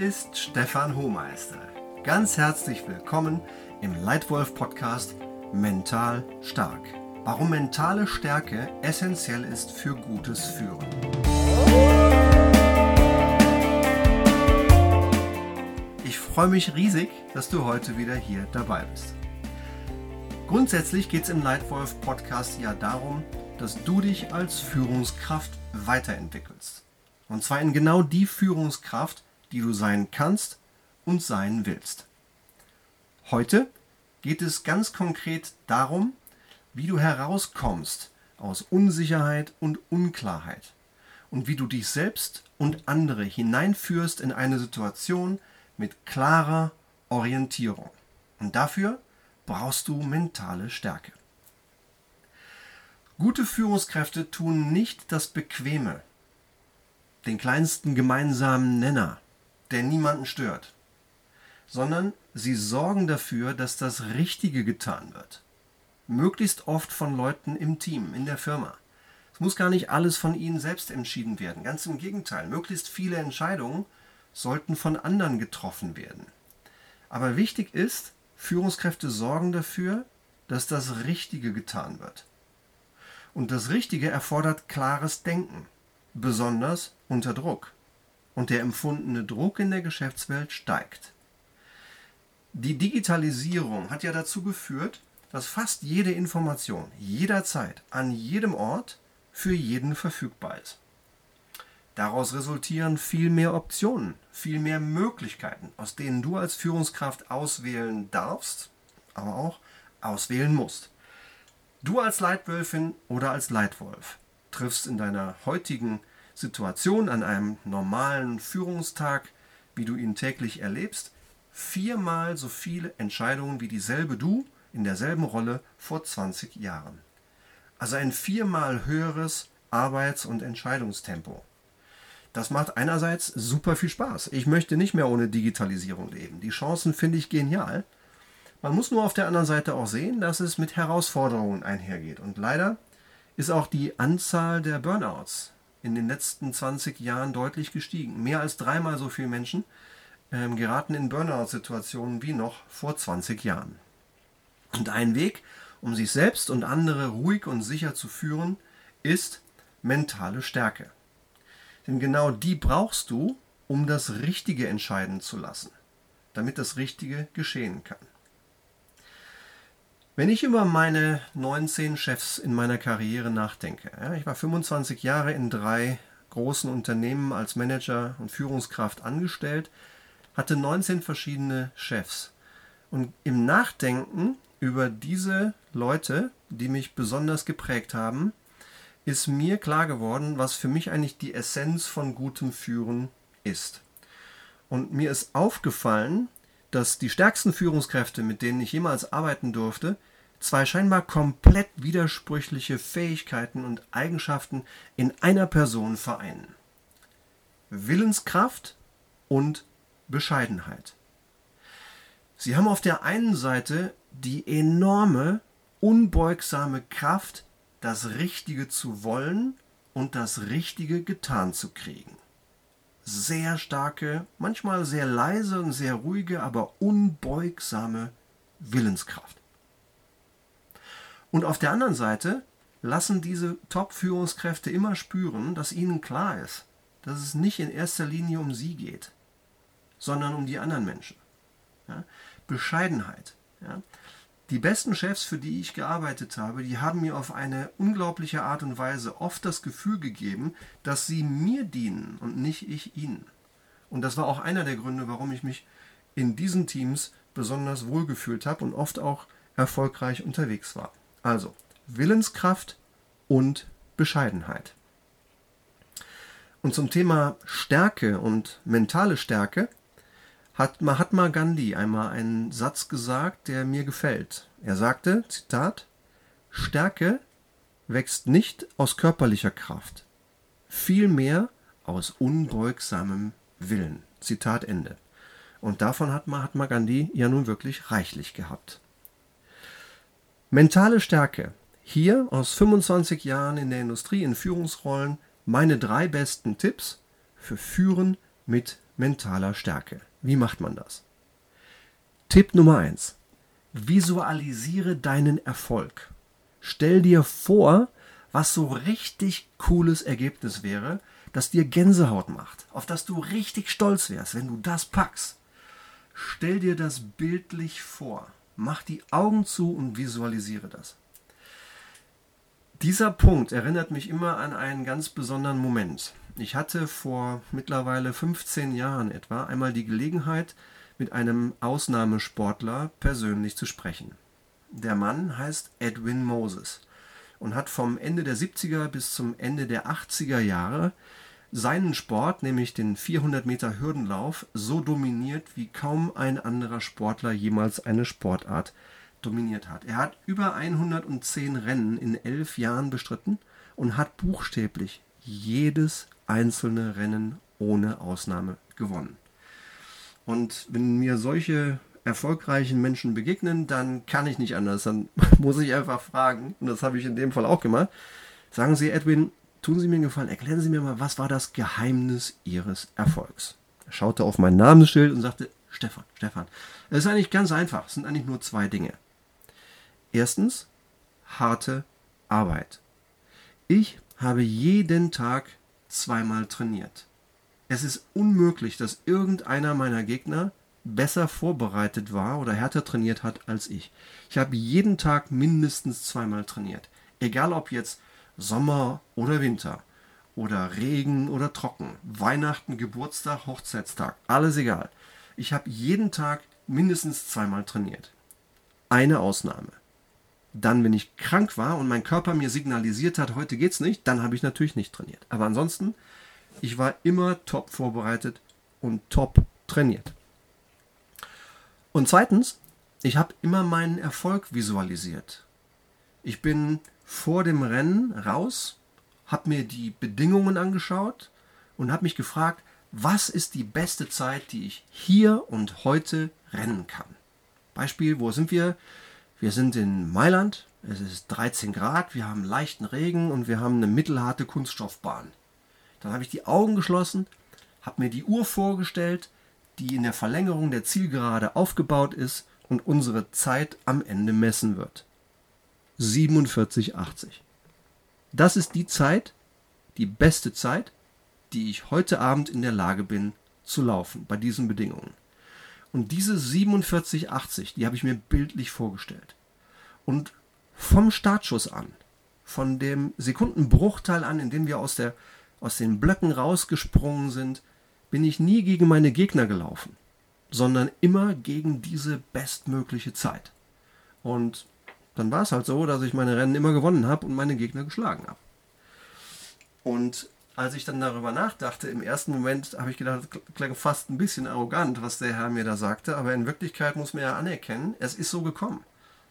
ist Stefan Hohmeister. Ganz herzlich willkommen im Leitwolf Podcast Mental Stark. Warum mentale Stärke essentiell ist für gutes Führen. Ich freue mich riesig, dass du heute wieder hier dabei bist. Grundsätzlich geht es im Leitwolf Podcast ja darum, dass du dich als Führungskraft weiterentwickelst. Und zwar in genau die Führungskraft, die du sein kannst und sein willst. Heute geht es ganz konkret darum, wie du herauskommst aus Unsicherheit und Unklarheit und wie du dich selbst und andere hineinführst in eine Situation mit klarer Orientierung. Und dafür brauchst du mentale Stärke. Gute Führungskräfte tun nicht das Bequeme, den kleinsten gemeinsamen Nenner, der niemanden stört, sondern sie sorgen dafür, dass das Richtige getan wird. Möglichst oft von Leuten im Team, in der Firma. Es muss gar nicht alles von ihnen selbst entschieden werden. Ganz im Gegenteil, möglichst viele Entscheidungen sollten von anderen getroffen werden. Aber wichtig ist, Führungskräfte sorgen dafür, dass das Richtige getan wird. Und das Richtige erfordert klares Denken, besonders unter Druck. Und der empfundene Druck in der Geschäftswelt steigt. Die Digitalisierung hat ja dazu geführt, dass fast jede Information jederzeit an jedem Ort für jeden verfügbar ist. Daraus resultieren viel mehr Optionen, viel mehr Möglichkeiten, aus denen du als Führungskraft auswählen darfst, aber auch auswählen musst. Du als Leitwölfin oder als Leitwolf triffst in deiner heutigen Situation an einem normalen Führungstag, wie du ihn täglich erlebst, viermal so viele Entscheidungen wie dieselbe du in derselben Rolle vor 20 Jahren. Also ein viermal höheres Arbeits- und Entscheidungstempo. Das macht einerseits super viel Spaß. Ich möchte nicht mehr ohne Digitalisierung leben. Die Chancen finde ich genial. Man muss nur auf der anderen Seite auch sehen, dass es mit Herausforderungen einhergeht. Und leider ist auch die Anzahl der Burnouts in den letzten 20 Jahren deutlich gestiegen. Mehr als dreimal so viele Menschen ähm, geraten in Burnout-Situationen wie noch vor 20 Jahren. Und ein Weg, um sich selbst und andere ruhig und sicher zu führen, ist mentale Stärke. Denn genau die brauchst du, um das Richtige entscheiden zu lassen, damit das Richtige geschehen kann. Wenn ich über meine 19 Chefs in meiner Karriere nachdenke, ja, ich war 25 Jahre in drei großen Unternehmen als Manager und Führungskraft angestellt, hatte 19 verschiedene Chefs. Und im Nachdenken über diese Leute, die mich besonders geprägt haben, ist mir klar geworden, was für mich eigentlich die Essenz von gutem Führen ist. Und mir ist aufgefallen, dass die stärksten Führungskräfte, mit denen ich jemals arbeiten durfte, zwei scheinbar komplett widersprüchliche Fähigkeiten und Eigenschaften in einer Person vereinen. Willenskraft und Bescheidenheit. Sie haben auf der einen Seite die enorme, unbeugsame Kraft, das Richtige zu wollen und das Richtige getan zu kriegen. Sehr starke, manchmal sehr leise und sehr ruhige, aber unbeugsame Willenskraft. Und auf der anderen Seite lassen diese Top-Führungskräfte immer spüren, dass ihnen klar ist, dass es nicht in erster Linie um sie geht, sondern um die anderen Menschen. Ja? Bescheidenheit. Ja? Die besten Chefs, für die ich gearbeitet habe, die haben mir auf eine unglaubliche Art und Weise oft das Gefühl gegeben, dass sie mir dienen und nicht ich ihnen. Und das war auch einer der Gründe, warum ich mich in diesen Teams besonders wohlgefühlt habe und oft auch erfolgreich unterwegs war. Also Willenskraft und Bescheidenheit. Und zum Thema Stärke und mentale Stärke hat Mahatma Gandhi einmal einen Satz gesagt, der mir gefällt. Er sagte, Zitat, Stärke wächst nicht aus körperlicher Kraft, vielmehr aus unbeugsamem Willen. Zitat Ende. Und davon hat Mahatma Gandhi ja nun wirklich reichlich gehabt. Mentale Stärke. Hier aus 25 Jahren in der Industrie in Führungsrollen meine drei besten Tipps für Führen mit mentaler Stärke. Wie macht man das? Tipp Nummer 1. Visualisiere deinen Erfolg. Stell dir vor, was so richtig cooles Ergebnis wäre, das dir Gänsehaut macht, auf das du richtig stolz wärst, wenn du das packst. Stell dir das bildlich vor. Mach die Augen zu und visualisiere das. Dieser Punkt erinnert mich immer an einen ganz besonderen Moment. Ich hatte vor mittlerweile 15 Jahren etwa einmal die Gelegenheit, mit einem Ausnahmesportler persönlich zu sprechen. Der Mann heißt Edwin Moses und hat vom Ende der 70er bis zum Ende der 80er Jahre seinen Sport, nämlich den 400 Meter Hürdenlauf, so dominiert, wie kaum ein anderer Sportler jemals eine Sportart dominiert hat. Er hat über 110 Rennen in elf Jahren bestritten und hat buchstäblich jedes einzelne Rennen ohne Ausnahme gewonnen. Und wenn mir solche erfolgreichen Menschen begegnen, dann kann ich nicht anders. Dann muss ich einfach fragen, und das habe ich in dem Fall auch gemacht. Sagen Sie, Edwin, tun Sie mir einen Gefallen, erklären Sie mir mal, was war das Geheimnis Ihres Erfolgs? Er schaute auf mein Namensschild und sagte, Stefan, Stefan. Es ist eigentlich ganz einfach. Es sind eigentlich nur zwei Dinge. Erstens, harte Arbeit. Ich habe jeden Tag zweimal trainiert. Es ist unmöglich, dass irgendeiner meiner Gegner besser vorbereitet war oder härter trainiert hat als ich. Ich habe jeden Tag mindestens zweimal trainiert. Egal ob jetzt Sommer oder Winter oder Regen oder trocken, Weihnachten, Geburtstag, Hochzeitstag, alles egal. Ich habe jeden Tag mindestens zweimal trainiert. Eine Ausnahme. Dann, wenn ich krank war und mein Körper mir signalisiert hat, heute geht's nicht, dann habe ich natürlich nicht trainiert. Aber ansonsten, ich war immer top vorbereitet und top trainiert. Und zweitens, ich habe immer meinen Erfolg visualisiert. Ich bin vor dem Rennen raus, habe mir die Bedingungen angeschaut und habe mich gefragt, was ist die beste Zeit, die ich hier und heute rennen kann. Beispiel, wo sind wir? Wir sind in Mailand, es ist 13 Grad, wir haben leichten Regen und wir haben eine mittelharte Kunststoffbahn. Dann habe ich die Augen geschlossen, habe mir die Uhr vorgestellt, die in der Verlängerung der Zielgerade aufgebaut ist und unsere Zeit am Ende messen wird. 47,80. Das ist die Zeit, die beste Zeit, die ich heute Abend in der Lage bin zu laufen bei diesen Bedingungen. Und diese 47,80, die habe ich mir bildlich vorgestellt. Und vom Startschuss an, von dem Sekundenbruchteil an, in dem wir aus, der, aus den Blöcken rausgesprungen sind, bin ich nie gegen meine Gegner gelaufen, sondern immer gegen diese bestmögliche Zeit. Und dann war es halt so, dass ich meine Rennen immer gewonnen habe und meine Gegner geschlagen habe. Und als ich dann darüber nachdachte, im ersten Moment habe ich gedacht, das klang fast ein bisschen arrogant, was der Herr mir da sagte, aber in Wirklichkeit muss man ja anerkennen, es ist so gekommen.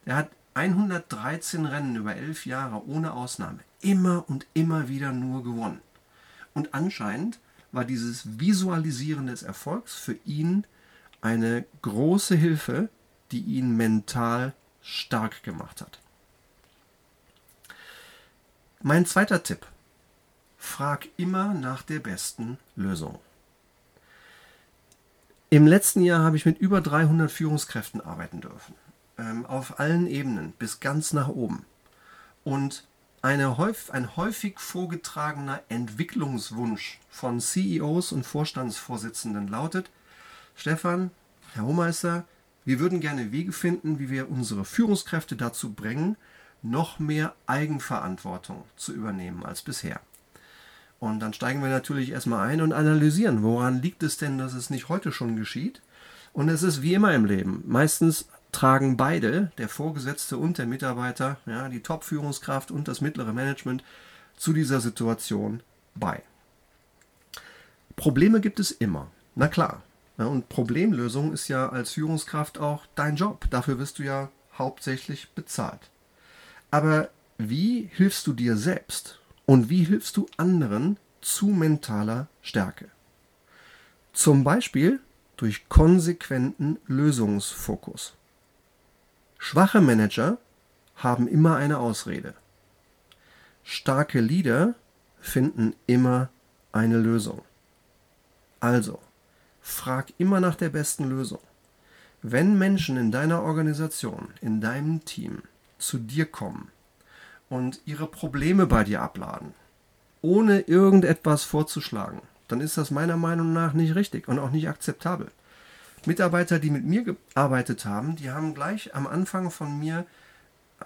Er hat 113 Rennen über elf Jahre ohne Ausnahme immer und immer wieder nur gewonnen. Und anscheinend war dieses Visualisieren des Erfolgs für ihn eine große Hilfe, die ihn mental stark gemacht hat. Mein zweiter Tipp frag immer nach der besten Lösung. Im letzten Jahr habe ich mit über 300 Führungskräften arbeiten dürfen, ähm, auf allen Ebenen bis ganz nach oben. Und eine, ein häufig vorgetragener Entwicklungswunsch von CEOs und Vorstandsvorsitzenden lautet, Stefan, Herr Hohmeister, wir würden gerne Wege finden, wie wir unsere Führungskräfte dazu bringen, noch mehr Eigenverantwortung zu übernehmen als bisher. Und dann steigen wir natürlich erstmal ein und analysieren, woran liegt es denn, dass es nicht heute schon geschieht? Und es ist wie immer im Leben. Meistens tragen beide, der Vorgesetzte und der Mitarbeiter, ja, die Top-Führungskraft und das mittlere Management, zu dieser Situation bei. Probleme gibt es immer. Na klar. Ja, und Problemlösung ist ja als Führungskraft auch dein Job. Dafür wirst du ja hauptsächlich bezahlt. Aber wie hilfst du dir selbst? Und wie hilfst du anderen zu mentaler Stärke? Zum Beispiel durch konsequenten Lösungsfokus. Schwache Manager haben immer eine Ausrede. Starke Leader finden immer eine Lösung. Also, frag immer nach der besten Lösung. Wenn Menschen in deiner Organisation, in deinem Team zu dir kommen und ihre Probleme bei dir abladen, ohne irgendetwas vorzuschlagen, dann ist das meiner Meinung nach nicht richtig und auch nicht akzeptabel. Mitarbeiter, die mit mir gearbeitet haben, die haben gleich am Anfang von mir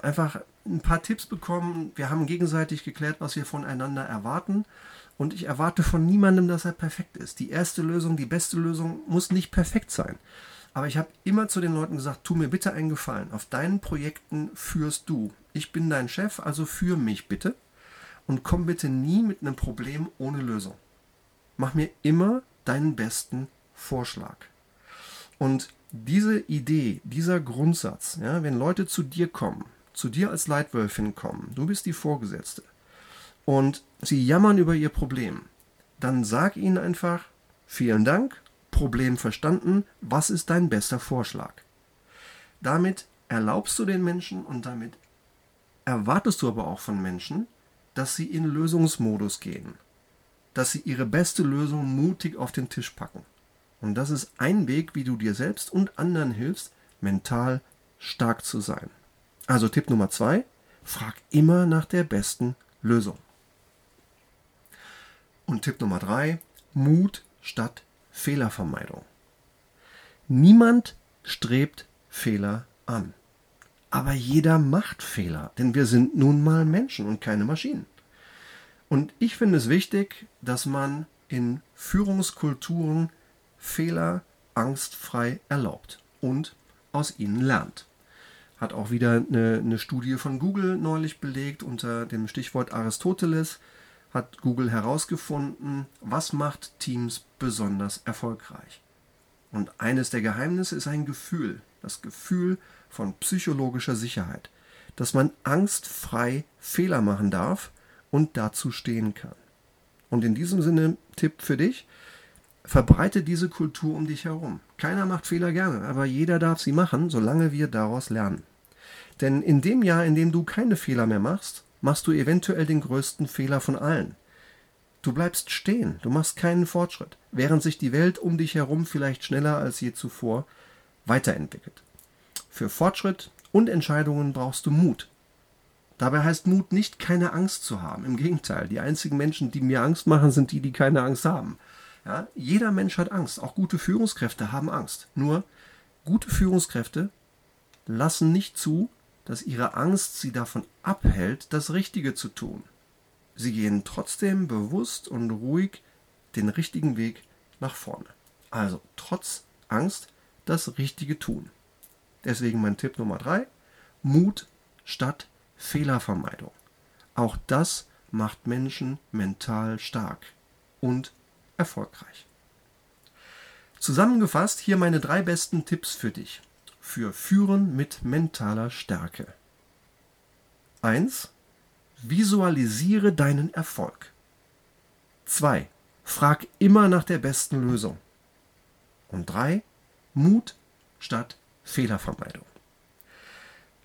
einfach ein paar Tipps bekommen. Wir haben gegenseitig geklärt, was wir voneinander erwarten. Und ich erwarte von niemandem, dass er perfekt ist. Die erste Lösung, die beste Lösung muss nicht perfekt sein. Aber ich habe immer zu den Leuten gesagt, tu mir bitte einen Gefallen. Auf deinen Projekten führst du. Ich bin dein Chef, also führ mich bitte. Und komm bitte nie mit einem Problem ohne Lösung. Mach mir immer deinen besten Vorschlag. Und diese Idee, dieser Grundsatz, ja, wenn Leute zu dir kommen, zu dir als Leitwölfin kommen, du bist die Vorgesetzte, und sie jammern über ihr Problem, dann sag ihnen einfach, vielen Dank, Problem verstanden, was ist dein bester Vorschlag? Damit erlaubst du den Menschen und damit erwartest du aber auch von Menschen, dass sie in Lösungsmodus gehen, dass sie ihre beste Lösung mutig auf den Tisch packen. Und das ist ein Weg, wie du dir selbst und anderen hilfst, mental stark zu sein. Also Tipp Nummer zwei, frag immer nach der besten Lösung. Und Tipp Nummer drei, Mut statt Fehlervermeidung. Niemand strebt Fehler an. Aber jeder macht Fehler, denn wir sind nun mal Menschen und keine Maschinen. Und ich finde es wichtig, dass man in Führungskulturen Fehler angstfrei erlaubt und aus ihnen lernt. Hat auch wieder eine, eine Studie von Google neulich belegt unter dem Stichwort Aristoteles hat Google herausgefunden, was macht Teams besonders erfolgreich. Und eines der Geheimnisse ist ein Gefühl, das Gefühl von psychologischer Sicherheit, dass man angstfrei Fehler machen darf und dazu stehen kann. Und in diesem Sinne Tipp für dich, verbreite diese Kultur um dich herum. Keiner macht Fehler gerne, aber jeder darf sie machen, solange wir daraus lernen. Denn in dem Jahr, in dem du keine Fehler mehr machst, machst du eventuell den größten Fehler von allen. Du bleibst stehen, du machst keinen Fortschritt, während sich die Welt um dich herum vielleicht schneller als je zuvor weiterentwickelt. Für Fortschritt und Entscheidungen brauchst du Mut. Dabei heißt Mut nicht, keine Angst zu haben. Im Gegenteil, die einzigen Menschen, die mir Angst machen, sind die, die keine Angst haben. Ja, jeder Mensch hat Angst. Auch gute Führungskräfte haben Angst. Nur gute Führungskräfte lassen nicht zu, dass ihre Angst sie davon abhält, das Richtige zu tun. Sie gehen trotzdem bewusst und ruhig den richtigen Weg nach vorne. Also trotz Angst das Richtige tun. Deswegen mein Tipp Nummer drei: Mut statt Fehlervermeidung. Auch das macht Menschen mental stark und erfolgreich. Zusammengefasst hier meine drei besten Tipps für dich für Führen mit mentaler Stärke. 1. Visualisiere deinen Erfolg. 2. Frag immer nach der besten Lösung. Und 3. Mut statt Fehlervermeidung.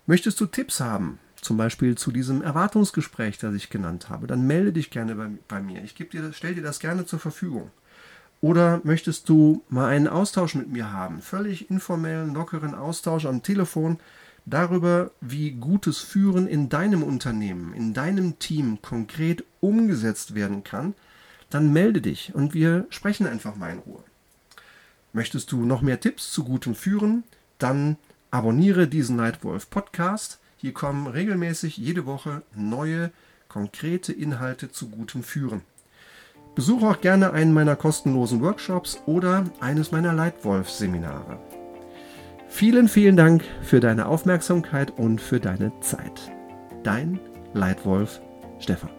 Möchtest du Tipps haben, zum Beispiel zu diesem Erwartungsgespräch, das ich genannt habe, dann melde dich gerne bei, bei mir. Ich dir, stelle dir das gerne zur Verfügung. Oder möchtest du mal einen Austausch mit mir haben? Völlig informellen, lockeren Austausch am Telefon darüber, wie gutes Führen in deinem Unternehmen, in deinem Team konkret umgesetzt werden kann, dann melde dich und wir sprechen einfach mal in Ruhe. Möchtest du noch mehr Tipps zu gutem Führen? Dann abonniere diesen Nightwolf Podcast. Hier kommen regelmäßig jede Woche neue, konkrete Inhalte zu gutem Führen. Besuche auch gerne einen meiner kostenlosen Workshops oder eines meiner Leitwolf-Seminare. Vielen, vielen Dank für deine Aufmerksamkeit und für deine Zeit. Dein Leitwolf Stefan.